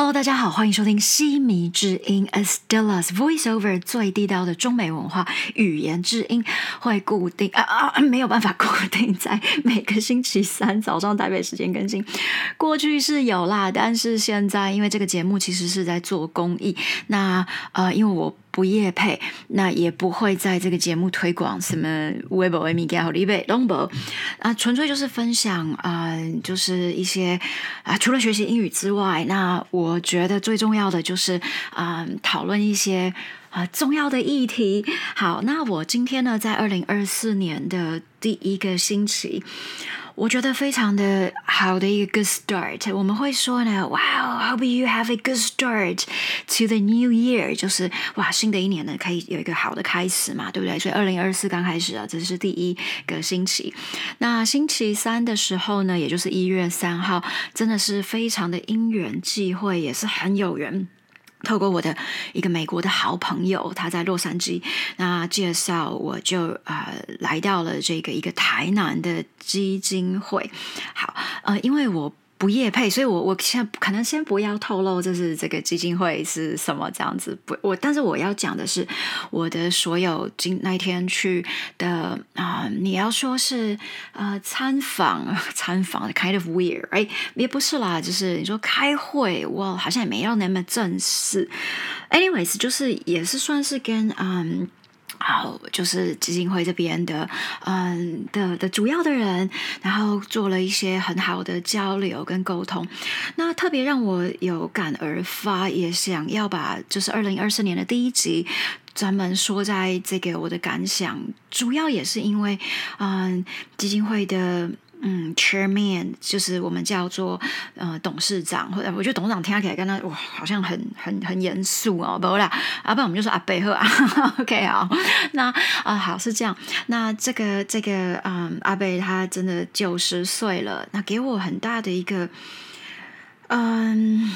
Hello，大家好，欢迎收听西迷之音 Astella's Voiceover 最地道的中美文化语言之音，会固定啊啊没有办法固定在每个星期三 早上台北时间更新。过去是有啦，但是现在因为这个节目其实是在做公益，那呃因为我。不夜配，那也不会在这个节目推广什么微博、微米、盖好、立贝、龙博啊，纯粹就是分享啊，就是一些啊，除了学习英语之外，那我觉得最重要的就是啊，讨论一些啊重要的议题。好，那我今天呢，在二零二四年的第一个星期。我觉得非常的好的一个 good start，我们会说呢，Wow，hope you have a good start to the new year，就是哇，新的一年呢可以有一个好的开始嘛，对不对？所以二零二四刚开始啊，这是第一个星期。那星期三的时候呢，也就是一月三号，真的是非常的因缘际会，也是很有缘。透过我的一个美国的好朋友，他在洛杉矶，那介绍我就呃来到了这个一个台南的基金会。好，呃，因为我。不业配，所以我我现在可能先不要透露，就是这个基金会是什么这样子。不，我但是我要讲的是我的所有今那天去的啊，你要说是呃参访参访，kind of weird，哎，也不是啦，就是你说开会，我好像也没有那么正式。anyways，就是也是算是跟嗯。好，就是基金会这边的，嗯的的主要的人，然后做了一些很好的交流跟沟通。那特别让我有感而发，也想要把就是二零二四年的第一集专门说在这个我的感想，主要也是因为，嗯，基金会的。嗯，chairman 就是我们叫做呃董事长，或者我觉得董事长听起来跟他哇，好像很很很严肃哦，不啦，啊不然我们就说阿贝赫啊，OK 好，那啊好是这样，那这个这个嗯阿贝他真的九十岁了，那给我很大的一个嗯。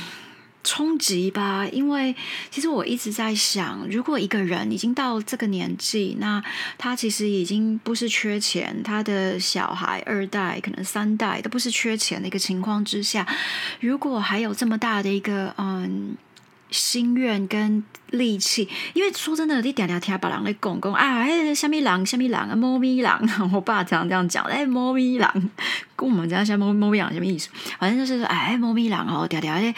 冲击吧，因为其实我一直在想，如果一个人已经到这个年纪，那他其实已经不是缺钱，他的小孩二代可能三代都不是缺钱的一个情况之下，如果还有这么大的一个嗯。心愿跟力气，因为说真的，你嗲嗲听把人来讲讲啊，哎，虾米狼，虾米狼啊，猫咪狼，我爸常常这样讲，哎，猫咪狼，跟我们家像猫猫咪狼什么意思？反正就是说，哎，猫咪狼哦，嗲嗲咧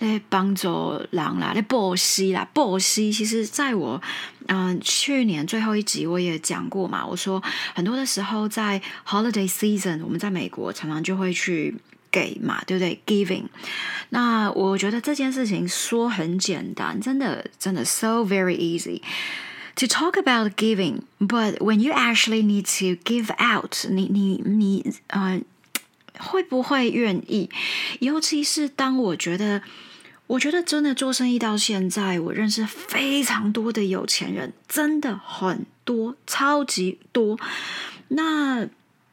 咧帮助狼啦，咧波西啦，波西。其实，在我嗯去年最后一集我也讲过嘛，我说很多的时候在 holiday season，我们在美国常常就会去。给嘛，对不对？Giving，那我觉得这件事情说很简单，真的真的 so very easy to talk about giving, but when you actually need to give out，你你你呃会不会愿意？尤其是当我觉得，我觉得真的做生意到现在，我认识非常多的有钱人，真的很多，超级多。那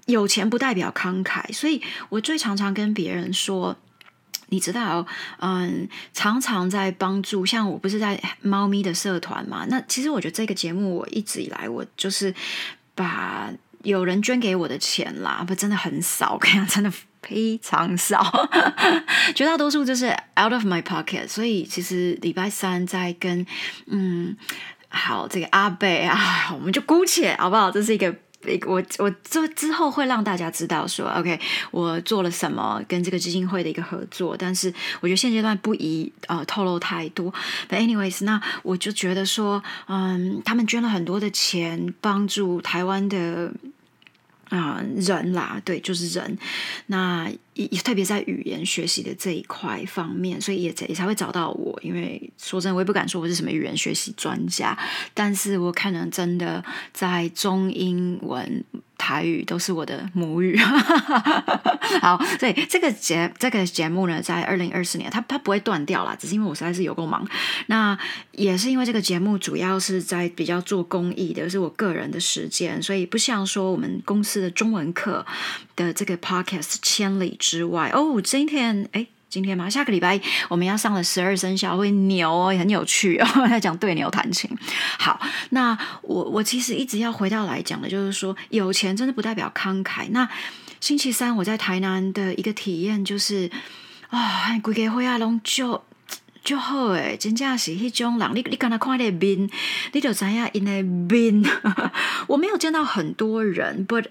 有钱不代表慷慨，所以我最常常跟别人说，你知道，嗯，常常在帮助，像我不是在猫咪的社团嘛？那其实我觉得这个节目，我一直以来我就是把有人捐给我的钱啦，不真的很少，我跟你讲，真的非常少，绝大多数就是 out of my pocket。所以其实礼拜三在跟嗯，好这个阿贝啊，我们就姑且好不好？这是一个。我我之之后会让大家知道说，OK，我做了什么跟这个基金会的一个合作，但是我觉得现阶段不宜呃透露太多。But anyways，那我就觉得说，嗯，他们捐了很多的钱帮助台湾的。啊，人啦，对，就是人。那也特别在语言学习的这一块方面，所以也才也才会找到我。因为说真的，我也不敢说我是什么语言学习专家，但是我可能真的在中英文。台语都是我的母语，好，所以这个节这个节目呢，在二零二四年，它它不会断掉啦，只是因为我实在是有够忙。那也是因为这个节目主要是在比较做公益的，是我个人的时间，所以不像说我们公司的中文课的这个 podcast 千里之外哦。今天哎。今天嘛，下个礼拜我们要上的十二生肖会牛哦，也很有趣哦，在讲对牛弹琴。好，那我我其实一直要回到来讲的，就是说有钱真的不代表慷慨。那星期三我在台南的一个体验就是啊，鬼给灰阿龙就就好诶，真正是迄种人，你你刚才看的面，你就知影因的面。我没有见到很多人，but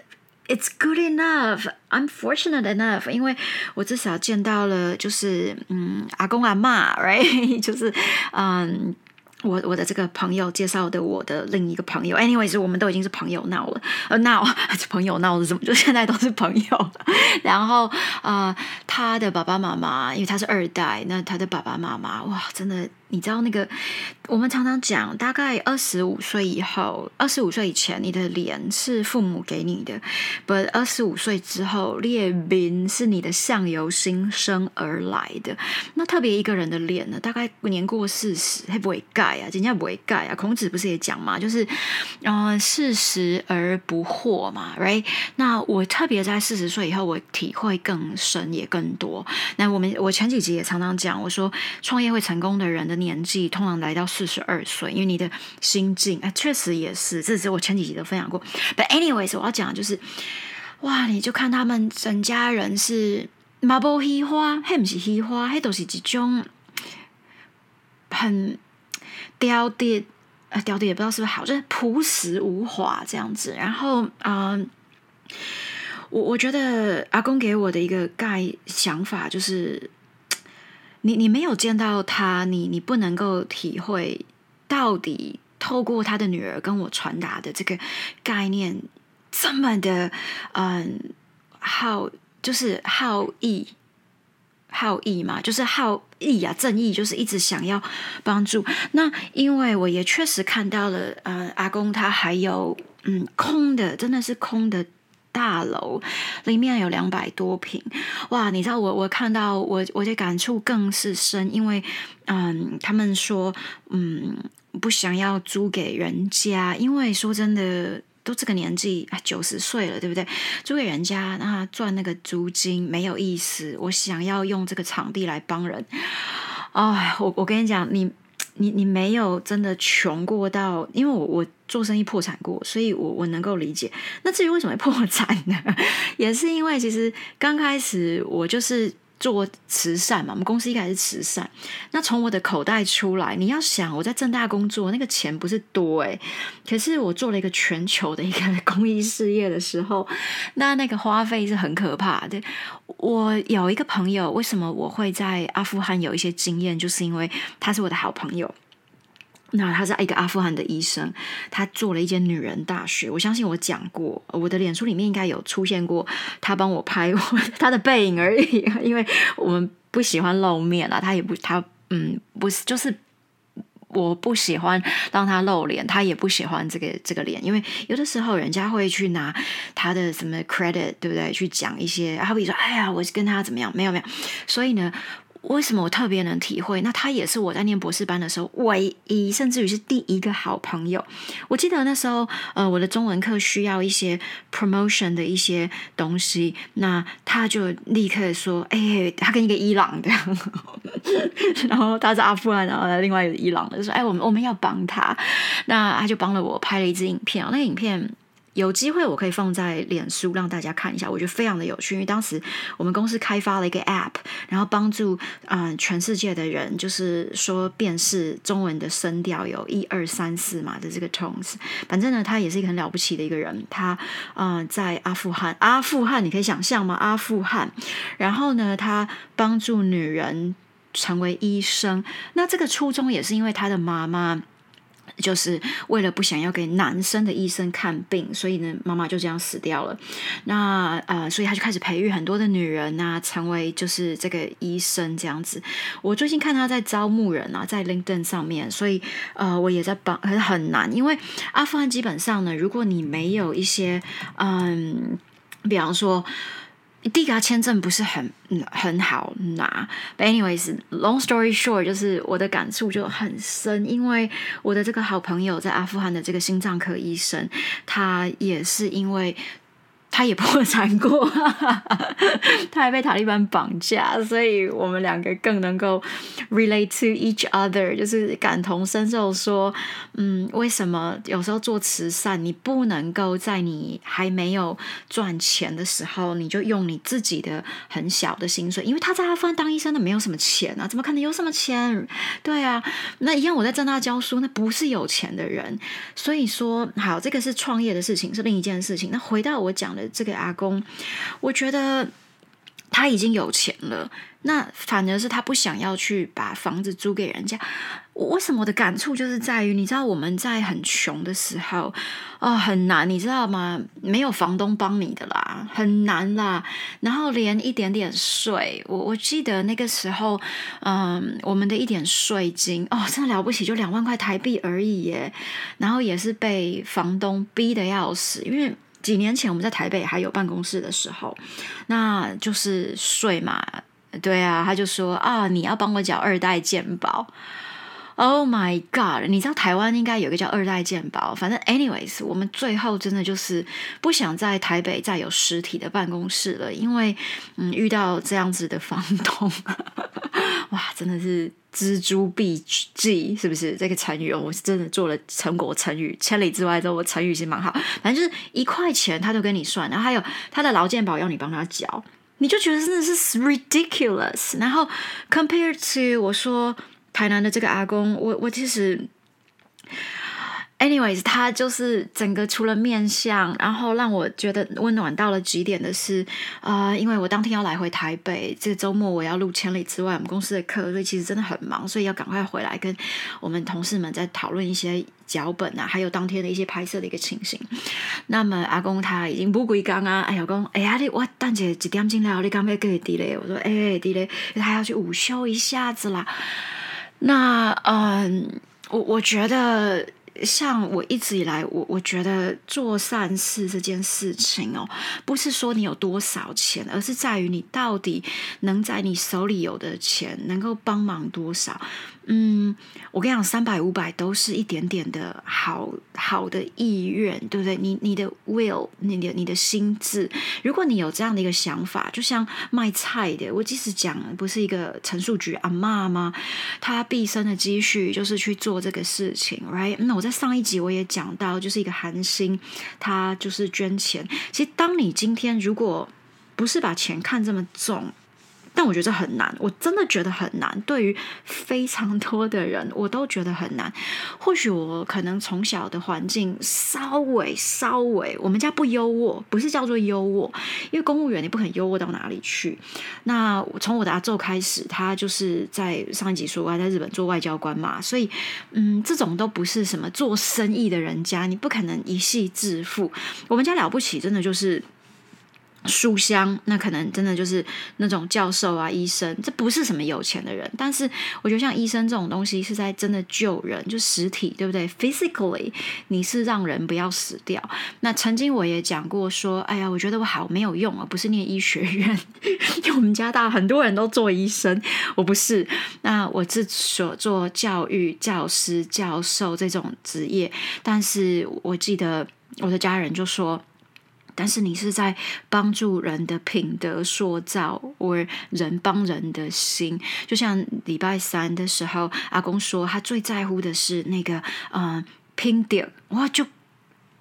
it's good enough. I'm fortunate enough，因为我至少见到了，就是嗯，阿公阿妈，right，就是嗯。我我的这个朋友介绍的我的另一个朋友，anyways，我们都已经是朋友闹了，呃，闹 朋友闹是怎么？就现在都是朋友。然后呃，他的爸爸妈妈，因为他是二代，那他的爸爸妈妈，哇，真的。你知道那个，我们常常讲，大概二十五岁以后，二十五岁以前，你的脸是父母给你的；不，二十五岁之后，列名是你的相由心生而来的。那特别一个人的脸呢，大概年过四十，会不会盖啊？人家不会盖啊。孔子不是也讲嘛，就是，嗯，四十而不惑嘛，right？那我特别在四十岁以后，我体会更深也更多。那我们我前几集也常常讲，我说创业会成功的人的。年纪通常来到四十二岁，因为你的心境，哎，确实也是，这是我前几集都分享过。But anyways，我要讲的就是，哇，你就看他们整家人是马布稀花，还不是稀花，还都是一种很雕的，呃，雕的也不知道是不是好，就是朴实无华这样子。然后，嗯，我我觉得阿公给我的一个概想法就是。你你没有见到他，你你不能够体会到底透过他的女儿跟我传达的这个概念这么的嗯好，就是好意好意嘛，就是好意啊，正义就是一直想要帮助。那因为我也确实看到了，呃，阿公他还有嗯空的，真的是空的。大楼里面有两百多平，哇！你知道我我看到我我的感触更是深，因为嗯，他们说嗯不想要租给人家，因为说真的都这个年纪啊九十岁了，对不对？租给人家那赚那个租金没有意思，我想要用这个场地来帮人。哎，我我跟你讲，你。你你没有真的穷过到，因为我我做生意破产过，所以我我能够理解。那至于为什么会破产呢？也是因为其实刚开始我就是。做慈善嘛，我们公司一开始是慈善。那从我的口袋出来，你要想我在正大工作，那个钱不是多诶。可是我做了一个全球的一个公益事业的时候，那那个花费是很可怕的。我有一个朋友，为什么我会在阿富汗有一些经验，就是因为他是我的好朋友。那他是一个阿富汗的医生，他做了一间女人大学。我相信我讲过，我的脸书里面应该有出现过他帮我拍他的背影而已，因为我们不喜欢露面啊，他也不他嗯不是就是我不喜欢让他露脸，他也不喜欢这个这个脸，因为有的时候人家会去拿他的什么 credit 对不对？去讲一些，好比说哎呀，我跟他怎么样？没有没有，所以呢。为什么我特别能体会？那他也是我在念博士班的时候唯一，甚至于是第一个好朋友。我记得那时候，呃，我的中文课需要一些 promotion 的一些东西，那他就立刻说：“哎，他跟一个伊朗的，然后他是阿富汗，然后另外一个伊朗的，就说：哎，我们我们要帮他。那他就帮了我拍了一支影片那个影片。”有机会我可以放在脸书让大家看一下，我觉得非常的有趣。因为当时我们公司开发了一个 App，然后帮助嗯全世界的人，就是说辨识中文的声调有一二三四嘛的这个 tones。反正呢，他也是一个很了不起的一个人。他嗯在阿富汗，阿富汗你可以想象吗？阿富汗，然后呢，他帮助女人成为医生。那这个初衷也是因为他的妈妈。就是为了不想要给男生的医生看病，所以呢，妈妈就这样死掉了。那呃，所以他就开始培育很多的女人啊，成为就是这个医生这样子。我最近看他在招募人啊，在 LinkedIn 上面，所以呃，我也在帮，很很难，因为阿富汗基本上呢，如果你没有一些嗯，比方说。第一个签证不是很很好拿，But anyways，long story short，就是我的感触就很深，因为我的这个好朋友在阿富汗的这个心脏科医生，他也是因为。他也破产过，他还被塔利班绑架，所以我们两个更能够 relate to each other，就是感同身受，说，嗯，为什么有时候做慈善，你不能够在你还没有赚钱的时候，你就用你自己的很小的薪水，因为他在阿富汗当医生的没有什么钱啊，怎么可能有什么钱？对啊，那一样我在正大教书，那不是有钱的人，所以说，好，这个是创业的事情，是另一件事情。那回到我讲的。这个阿公，我觉得他已经有钱了，那反而是他不想要去把房子租给人家。为什么的感触就是在于，你知道我们在很穷的时候，哦，很难，你知道吗？没有房东帮你的啦，很难啦。然后连一点点税，我我记得那个时候，嗯，我们的一点税金，哦，真的了不起，就两万块台币而已耶。然后也是被房东逼的要死，因为。几年前我们在台北还有办公室的时候，那就是税嘛，对啊，他就说啊，你要帮我缴二代健保。Oh my god！你知道台湾应该有个叫二代健保，反正 anyways，我们最后真的就是不想在台北再有实体的办公室了，因为嗯遇到这样子的房东，哇，真的是。蜘蛛必计，是不是这个成语哦？我是真的做了成果成语，千里之外之后，我成语是蛮好。反正就是一块钱他都跟你算，然后还有他的劳健保要你帮他缴，你就觉得真的是 ridiculous。然后 compared to 我说台南的这个阿公，我我其实。Anyways，他就是整个除了面相，然后让我觉得温暖到了极点的是，啊，因为我当天要来回台北，这个周末我要录千里之外我们公司的课，所以其实真的很忙，所以要赶快回来跟我们同事们在讨论一些脚本啊，还有当天的一些拍摄的一个情形。那么阿公他已经不归刚啊，哎呀公，哎呀你我等姐几点进来？你刚要给滴嘞？我说哎滴嘞，他要去午休一下子啦。那嗯，我我觉得。像我一直以来，我我觉得做善事这件事情哦，不是说你有多少钱，而是在于你到底能在你手里有的钱能够帮忙多少。嗯，我跟你讲，三百五百都是一点点的好好的意愿，对不对？你你的 will，你的你的心智，如果你有这样的一个想法，就像卖菜的，我即使讲不是一个陈述局阿妈吗？他毕生的积蓄就是去做这个事情，right？那我在上一集我也讲到，就是一个韩星，他就是捐钱。其实，当你今天如果不是把钱看这么重，但我觉得这很难，我真的觉得很难。对于非常多的人，我都觉得很难。或许我可能从小的环境稍微稍微，我们家不优渥，不是叫做优渥，因为公务员你不肯优渥到哪里去。那从我的阿昼开始，他就是在上一集说过在日本做外交官嘛，所以嗯，这种都不是什么做生意的人家，你不可能一夕致富。我们家了不起，真的就是。书香，那可能真的就是那种教授啊、医生，这不是什么有钱的人。但是我觉得像医生这种东西是在真的救人，就实体，对不对？Physically，你是让人不要死掉。那曾经我也讲过说，哎呀，我觉得我好没有用啊，不是念医学院，因 为我们家大很多人都做医生，我不是。那我是所做教育、教师、教授这种职业，但是我记得我的家人就说。但是你是在帮助人的品德塑造，或人帮人的心。就像礼拜三的时候，阿公说他最在乎的是那个嗯拼点，哇就。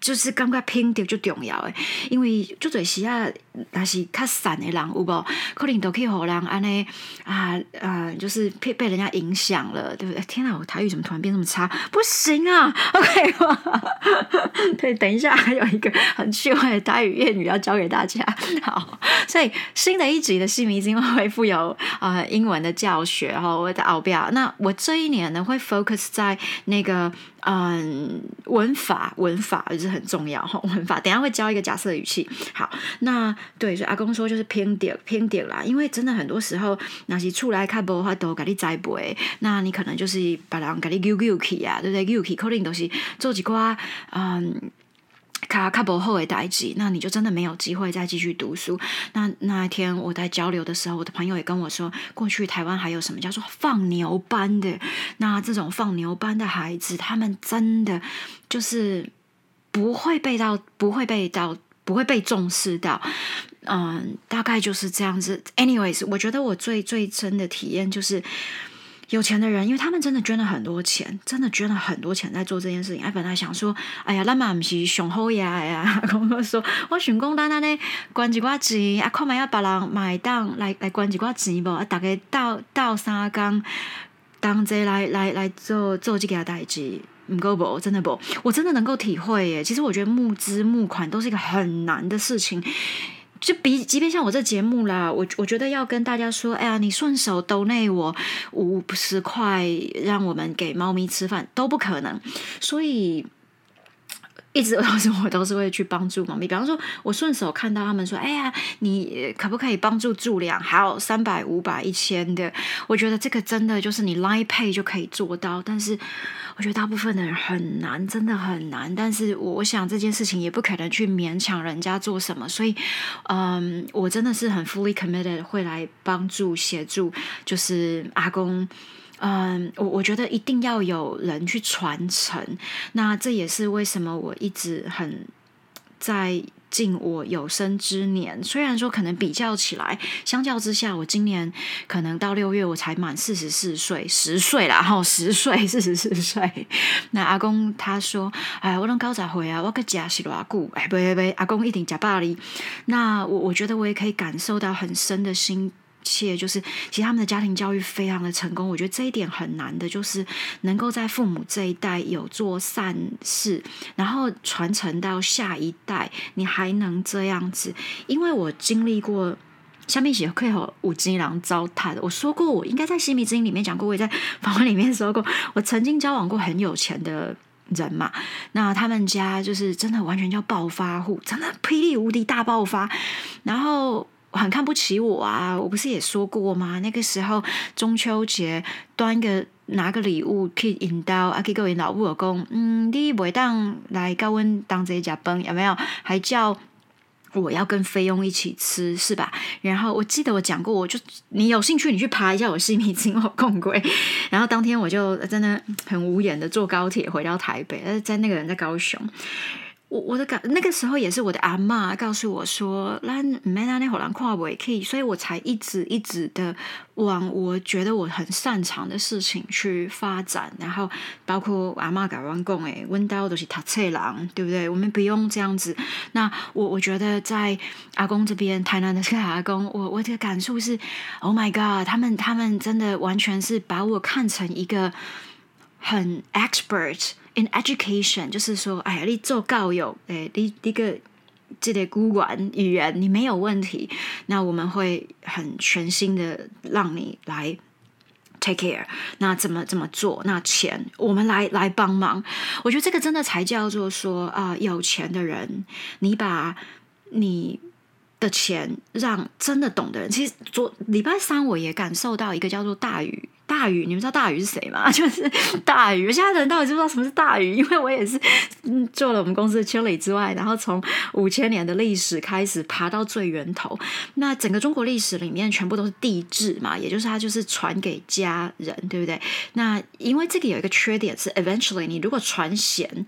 就是感觉拼掉就重要诶，因为就做时啊，但是较散的人有无，可能都可以互人安尼啊啊，就是被被人家影响了，对不对？天哪，我台语怎么突然变这么差？不行啊，OK 吗？对，等一下还有一个很趣味的台语谚语要教给大家。好，所以新的一集的新明星会附有啊英文的教学，然后我的奥表。那我这一年呢会 focus 在那个。嗯，文法文法也是很重要哈。文法等下会教一个假设语气。好，那对，所以阿公说就是偏点偏点啦，因为真的很多时候那些出来看播的话都给你栽培，那你可能就是把人给你 Q Q 起啊，对不对？Q Q 可能都是做几瓜嗯。卡卡博后的代际，那你就真的没有机会再继续读书。那那一天我在交流的时候，我的朋友也跟我说，过去台湾还有什么叫做放牛班的？那这种放牛班的孩子，他们真的就是不会被到，不会被到。不会被重视到。嗯，大概就是这样子。Anyways，我觉得我最最真的体验就是。有钱的人，因为他们真的捐了很多钱，真的捐了很多钱在做这件事情。哎，本来想说，哎呀，那嘛不是雄厚呀呀，公公说，我想讲，单单呢，关几挂钱，啊，看嘛要把人买单来来关几挂钱不？啊，大概到到三工，当这来来来做做这个代志，唔够不？真的不？我真的能够体会耶。其实我觉得募资募款都是一个很难的事情。就比即便像我这节目啦，我我觉得要跟大家说，哎呀，你顺手兜内我五十块，让我们给猫咪吃饭都不可能，所以。一直都是我都是会去帮助猫咪，比方说，我顺手看到他们说：“哎呀，你可不可以帮助助粮？还有三百、五百、一千的。”我觉得这个真的就是你 Line Pay 就可以做到，但是我觉得大部分的人很难，真的很难。但是我想这件事情也不可能去勉强人家做什么，所以，嗯，我真的是很 fully committed 会来帮助协助，就是阿公。嗯，我我觉得一定要有人去传承，那这也是为什么我一直很在尽我有生之年。虽然说可能比较起来，相较之下，我今年可能到六月我才满四十四岁，十岁啦，哈，十岁，四十四岁。那阿公他说：“哎，我能高咋回啊？我个家是偌久？哎，不不不，阿公一定加巴黎。那我我觉得我也可以感受到很深的心。切就是，其实他们的家庭教育非常的成功，我觉得这一点很难的，就是能够在父母这一代有做善事，然后传承到下一代，你还能这样子。因为我经历过下面写可以和五金郎糟蹋的，我说过，我应该在《西米之音》里面讲过，我也在 访问里面说过，我曾经交往过很有钱的人嘛，那他们家就是真的完全叫暴发户，真的霹雳无敌大爆发，然后。很看不起我啊！我不是也说过吗？那个时候中秋节端个拿个礼物去引导啊，给各位老婆公，嗯，你每当来高温当这家崩有没有？还叫我要跟菲佣一起吃是吧？然后我记得我讲过，我就你有兴趣你去爬一下我西米金我共轨。然后当天我就真的很无言的坐高铁回到台北，在那个人在高雄。我我的感那个时候也是我的阿妈告诉我说，那没那那好难跨不可以，所以我才一直一直的往我觉得我很擅长的事情去发展，然后包括阿妈改完工诶，温刀都是他册郎，对不对？我们不用这样子。那我我觉得在阿公这边，台南的这个阿公，我我的感受是，Oh my God，他们他们真的完全是把我看成一个很 expert。In education，就是说，哎呀，你做教育，哎，你你个这个古文语言你没有问题，那我们会很全心的让你来 take care。那怎么怎么做？那钱我们来来帮忙。我觉得这个真的才叫做说啊，有钱的人，你把你的钱让真的懂的人。其实昨礼拜三我也感受到一个叫做大雨。大禹，你们知道大禹是谁吗？就是大禹。现在的人到底知不知道什么是大禹？因为我也是嗯做了我们公司的千里之外，然后从五千年的历史开始爬到最源头。那整个中国历史里面全部都是地质嘛，也就是它就是传给家人，对不对？那因为这个有一个缺点是，eventually 你如果传贤。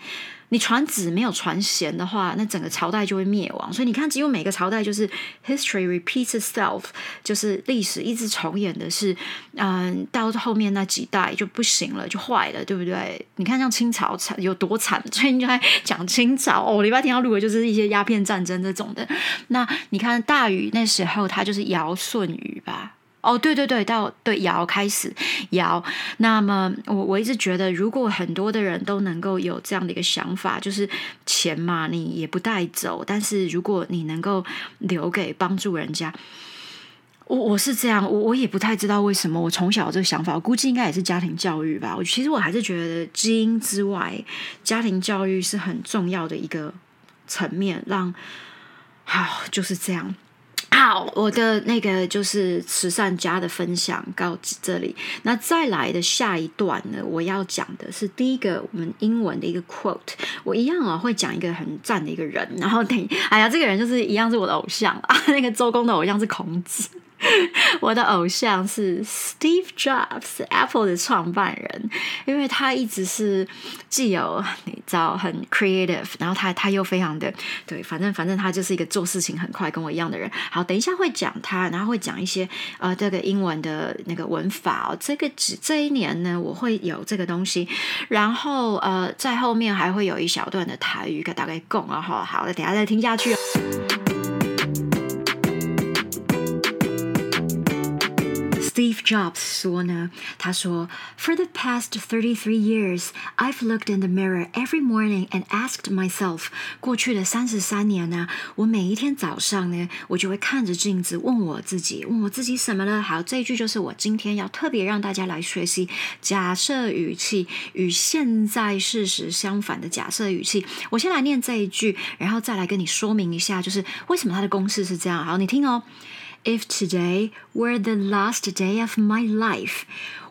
你传子没有传贤的话，那整个朝代就会灭亡。所以你看，几乎每个朝代就是 history repeats itself，就是历史一直重演的是，嗯，到后面那几代就不行了，就坏了，对不对？你看像清朝惨有多惨，最近就在讲清朝哦。礼拜天要录的就是一些鸦片战争这种的。那你看大禹那时候他就是尧舜禹吧。哦，对对对，到对尧开始尧，那么我我一直觉得，如果很多的人都能够有这样的一个想法，就是钱嘛，你也不带走，但是如果你能够留给帮助人家，我我是这样，我我也不太知道为什么，我从小这个想法，我估计应该也是家庭教育吧。我其实我还是觉得基因之外，家庭教育是很重要的一个层面，让好就是这样。好，我的那个就是慈善家的分享到这里。那再来的下一段呢，我要讲的是第一个我们英文的一个 quote。我一样啊，会讲一个很赞的一个人。然后等，哎呀，这个人就是一样是我的偶像啊。那个周公的偶像是孔子。我的偶像是 Steve Jobs，Apple 的创办人，因为他一直是既有你知道很 creative，然后他他又非常的对，反正反正他就是一个做事情很快跟我一样的人。好，等一下会讲他，然后会讲一些呃这个英文的那个文法哦。这个只这一年呢，我会有这个东西，然后呃在后面还会有一小段的台语，大概供啊哈。好，那等下再听下去。Steve Jobs 说呢，他说，For the past thirty-three years, I've looked in the mirror every morning and asked myself，过去的三十三年呢，我每一天早上呢，我就会看着镜子，问我自己，问我自己什么呢？好，这一句就是我今天要特别让大家来学习假设语气与现在事实相反的假设语气。我先来念这一句，然后再来跟你说明一下，就是为什么它的公式是这样。好，你听哦。If today were the last day of my life,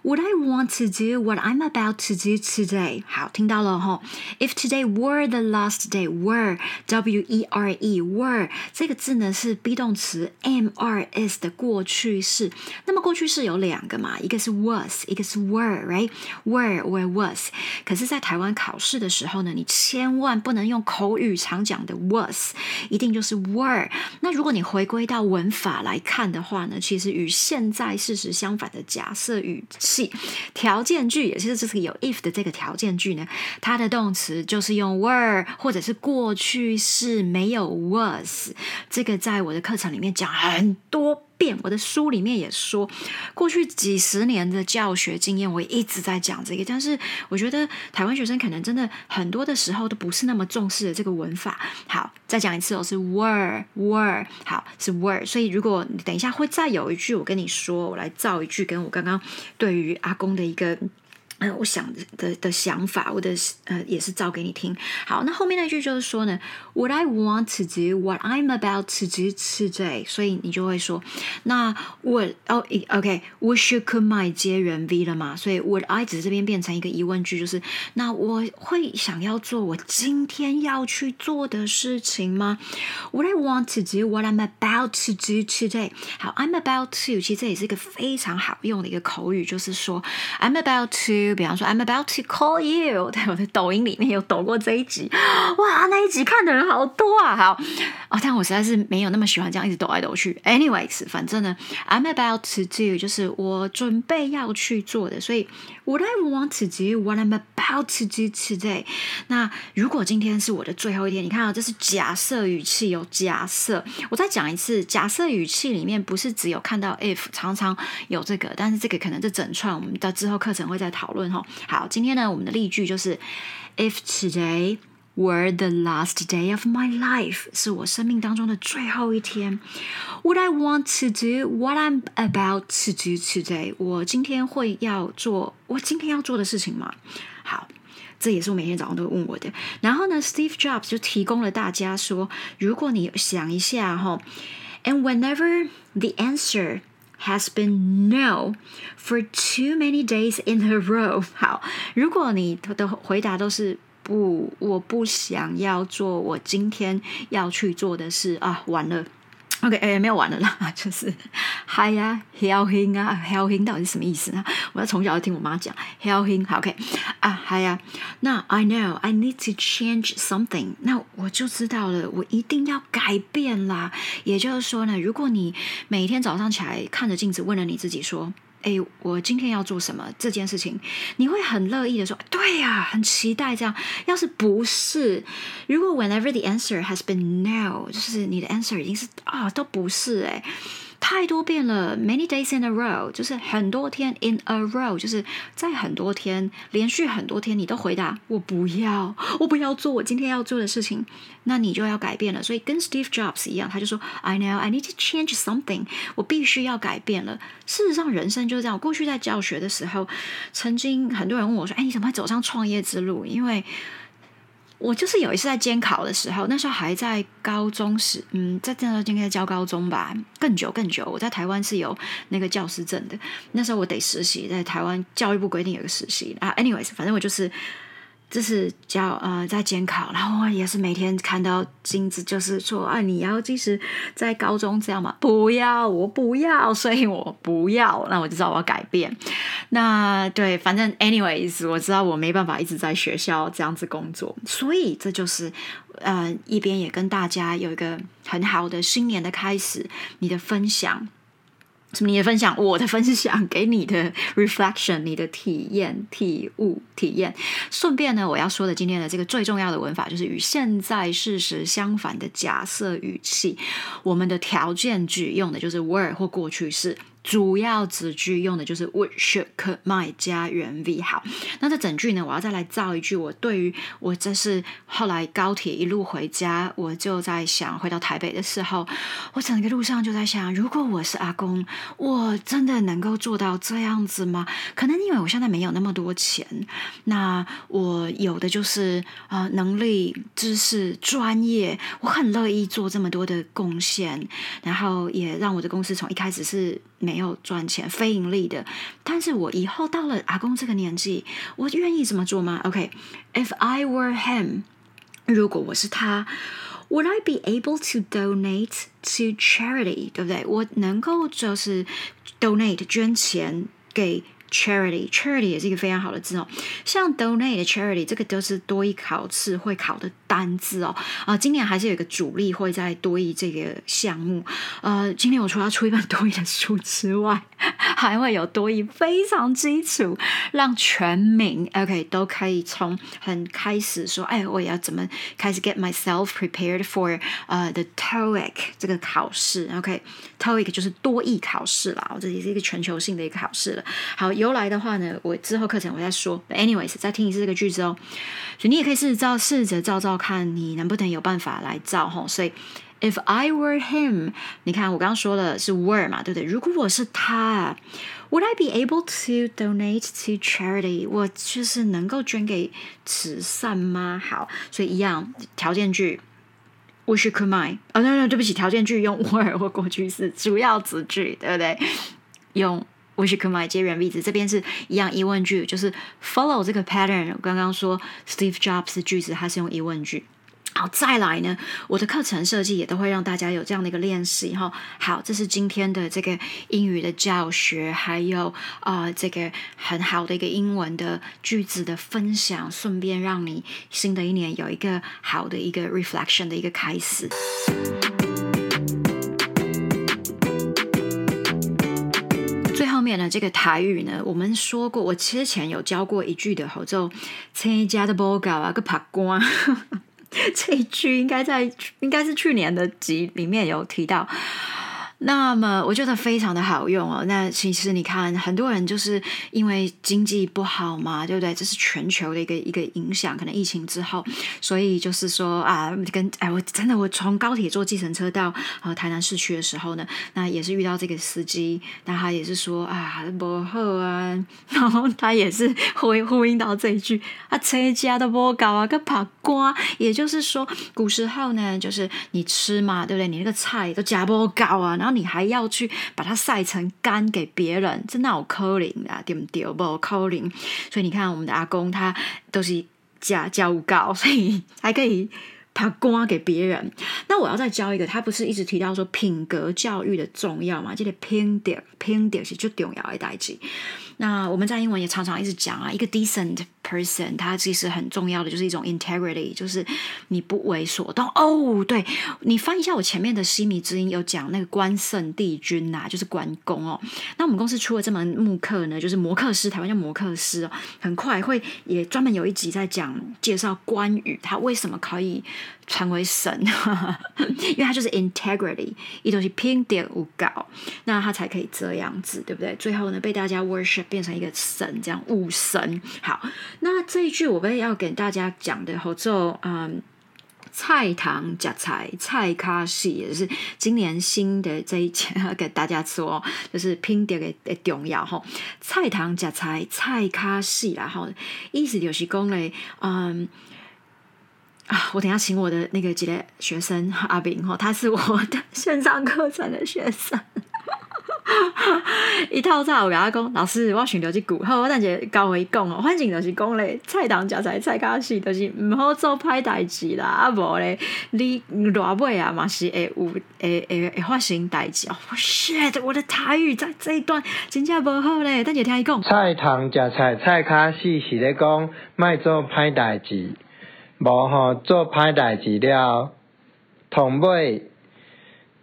Would I want to do what I'm about to do today？好，听到了哈。If today were the last day, were W E R E were 这个字呢是 be 动词 M R S 的过去式。那么过去式有两个嘛，一个是 was，一个是 were，right？were or was。可是，在台湾考试的时候呢，你千万不能用口语常讲的 was，一定就是 were。那如果你回归到文法来看的话呢，其实与现在事实相反的假设语。条件句，也就是这是有 if 的这个条件句呢，它的动词就是用 were 或者是过去式，没有 was。这个在我的课程里面讲很多。变，我的书里面也说，过去几十年的教学经验，我一直在讲这个。但是我觉得台湾学生可能真的很多的时候都不是那么重视的这个文法。好，再讲一次哦，是 were were，好是 were。所以如果你等一下会再有一句，我跟你说，我来造一句，跟我刚刚对于阿公的一个。嗯，我想的的想法，我的呃也是照给你听。好，那后面那句就是说呢，Would I want to do what I'm about to do today？所以你就会说，那我哦，OK，我 should could my 接原 V 了嘛？所以 Would I 只是这边变成一个疑问句，就是那我会想要做我今天要去做的事情吗？Would I want to do what I'm about to do today？好，I'm about to，其实这也是一个非常好用的一个口语，就是说 I'm about to。比方说，I'm about to call you，在我的抖音里面有抖过这一集，哇，那一集看的人好多啊！好，哦，但我实在是没有那么喜欢这样一直抖来抖去。Anyways，反正呢，I'm about to do 就是我准备要去做的，所以 Would I want to do what I'm about to do today？那如果今天是我的最后一天，你看啊，这是假设语气，有假设。我再讲一次，假设语气里面不是只有看到 if，常常有这个，但是这个可能这整串我们到之后课程会再讨。论哈，好，今天呢，我们的例句就是，If today were the last day of my life，是我生命当中的最后一天，Would I want to do what I'm about to do today？我今天会要做我今天要做的事情吗？好，这也是我每天早上都会问我的。然后呢，Steve Jobs 就提供了大家说，如果你想一下哈，And whenever the answer Has been no for too many days in a row。好，如果你的回答都是不，我不想要做我今天要去做的事啊，完了。OK，哎，没有完了啦，就是嗨呀，helping 啊，helping 到底是什么意思呢？我要从小就听我妈讲 helping，好 OK 啊，嗨呀，那 I know I need to change something，那我就知道了，我一定要改变啦。也就是说呢，如果你每天早上起来看着镜子，问了你自己说。哎，我今天要做什么这件事情，你会很乐意的说，对呀，很期待这样。要是不是，如果 whenever the answer has been no，就是你的 answer 已经是啊，都不是哎。太多遍了，many days in a row，就是很多天 in a row，就是在很多天连续很多天，你都回答我不要，我不要做我今天要做的事情，那你就要改变了。所以跟 Steve Jobs 一样，他就说 I know I need to change something，我必须要改变了。事实上，人生就是这样。过去在教学的时候，曾经很多人问我说：“哎，你怎么会走上创业之路？”因为我就是有一次在监考的时候，那时候还在高中时，嗯，在那时候应该教高中吧，更久更久。我在台湾是有那个教师证的，那时候我得实习，在台湾教育部规定有个实习啊。Anyways，反正我就是这是叫呃在监考，然后我也是每天看到镜子，就是说啊，你要即使在高中这样嘛，不要，我不要，所以我不要，那我就知道我要改变。那对，反正 anyways，我知道我没办法一直在学校这样子工作，所以这就是呃一边也跟大家有一个很好的新年的开始，你的分享。你的分享，我的分享，给你的 reflection，你的体验、体悟、体验。顺便呢，我要说的今天的这个最重要的文法，就是与现在事实相反的假设语气。我们的条件句用的就是 were 或过去式。主要子句用的就是 would should could might 加原 v 好，那这整句呢，我要再来造一句。我对于我这是后来高铁一路回家，我就在想，回到台北的时候，我整个路上就在想，如果我是阿公，我真的能够做到这样子吗？可能因为我现在没有那么多钱，那我有的就是啊能力、知识、专业，我很乐意做这么多的贡献，然后也让我的公司从一开始是。没没有赚钱、非盈利的，但是我以后到了阿公这个年纪，我愿意这么做吗？OK，if I were him，如果我是他，would I be able to donate to charity？对不对？我能够就是 donate 捐钱给。Charity，charity 也是一个非常好的字哦。像 donate charity 这个都是多一考试会考的单字哦。啊，今年还是有一个主力会在多一这个项目。呃，今年我除了出一本多一的书之外，还会有多一非常基础，让全民 OK 都可以从很开始说，哎，我要怎么开始 get myself prepared for 呃 the TOEIC 这个考试。OK，TOEIC 就是多义考试啦，我这也是一个全球性的一个考试了。好。由来的话呢，我之后课程我再说。Anyways，再听一次这个句子哦。所以你也可以试着照试着照照看，你能不能有办法来照哈。所以，If I were him，你看我刚刚说了是 were 嘛，对不对？如果我是他，Would I be able to donate to charity？我就是能够捐给慈善吗？好，所以一样条件句，Wish could my？哦，no no，对不起，条件句用 were 或过去式，主要子句对不对？用。Wish could my 接原例子，这边是一样疑问句，就是 follow 这个 pattern。刚刚说 Steve Jobs 的句子，它是用疑问句。好，再来呢，我的课程设计也都会让大家有这样的一个练习哈。好，这是今天的这个英语的教学，还有啊这个很好的一个英文的句子的分享，顺便让你新的一年有一个好的一个 reflection 的一个开始。那这个台语呢，我们说过，我之前有教过一句的，吼，就参加的报告啊，个爬光，这一句应该在应该是去年的集里面有提到。那么我觉得非常的好用哦。那其实你看，很多人就是因为经济不好嘛，对不对？这是全球的一个一个影响，可能疫情之后，所以就是说啊，跟哎，我真的我从高铁坐计程车到呃台南市区的时候呢，那也是遇到这个司机，那他也是说啊不好啊，然后他也是呼呼应到这一句啊，车家都不搞啊个爬瓜，也就是说古时候呢，就是你吃嘛，对不对？你那个菜都加不搞啊，然然后你还要去把它晒成干给别人，真的好可怜啊，对不对？不可怜。所以你看，我们的阿公他都是假教高，所以还可以把瓜给别人。那我要再教一个，他不是一直提到说品格教育的重要嘛？这个品德，品德是最重要的代志。那我们在英文也常常一直讲啊，一个 decent person，它其实很重要的就是一种 integrity，就是你不为所动。哦，对你翻一下我前面的西米之音有讲那个关圣帝君呐，就是关公哦。那我们公司出了这门木课呢，就是摩克师，台湾叫摩克师哦。很快会也专门有一集在讲介绍关羽，他为什么可以成为神，因为他就是 integrity，一东西拼点无搞，那他才可以这样子，对不对？最后呢，被大家 worship。变成一个神，这样武神。好，那这一句我们要给大家讲的，后奏，嗯，菜糖夹菜菜咖西，也是今年新的这一节要给大家说，就是拼点的的重要哈。菜糖夹菜菜咖西，然后意思就是讲嘞，嗯啊，我等下请我的那个几个学生阿炳哈，他是我的线上课程的学生。一套早我跟他讲，老师我想到这句，好，我等下教伊讲哦。反正就是讲咧，菜堂食菜菜卡死，就是毋好做歹代志啦。啊无咧，你偌尾啊嘛是会有会会会发生代志哦。shit，我的台语在这一段真正无好咧。等下听伊讲，菜堂食菜菜卡死是咧讲，莫做歹代志，无吼做歹代志了，同尾。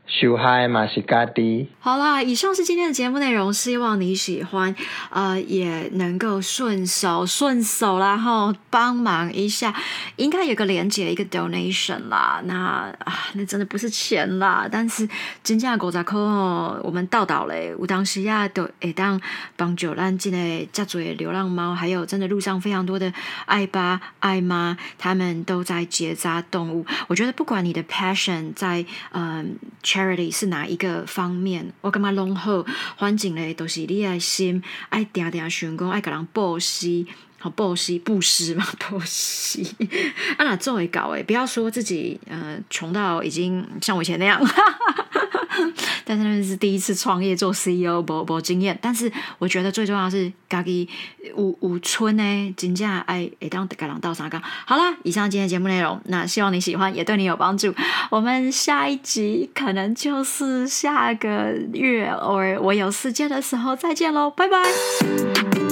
受害嘛是家己。好啦，以上是今天的节目内容，希望你喜欢，呃，也能够顺手顺手啦，哈，帮忙一下，应该有个连接一个 donation 啦，那啊，那真的不是钱啦，但是真正狗仔科哦，我们到岛嘞，我当时呀都会当帮助咱进来家族的流浪猫，还有真的路上非常多的爱爸爱妈，他们都在结扎动物。我觉得不管你的 passion 在嗯。Charity 是哪一个方面？我感觉拢好，环境咧都是你爱心爱定定想讲爱甲人布施，好布施布施嘛，布施。啊，那做会搞诶，不要说自己呃穷到已经像我以前那样。但是那是第一次创业做 CEO，无无经验。但是我觉得最重要是家己有有村呢，真正爱会当家人到啥个。好了，以上今天节目内容，那希望你喜欢，也对你有帮助。我们下一集可能就是下个月，偶尔我有时间的时候再见喽，拜拜。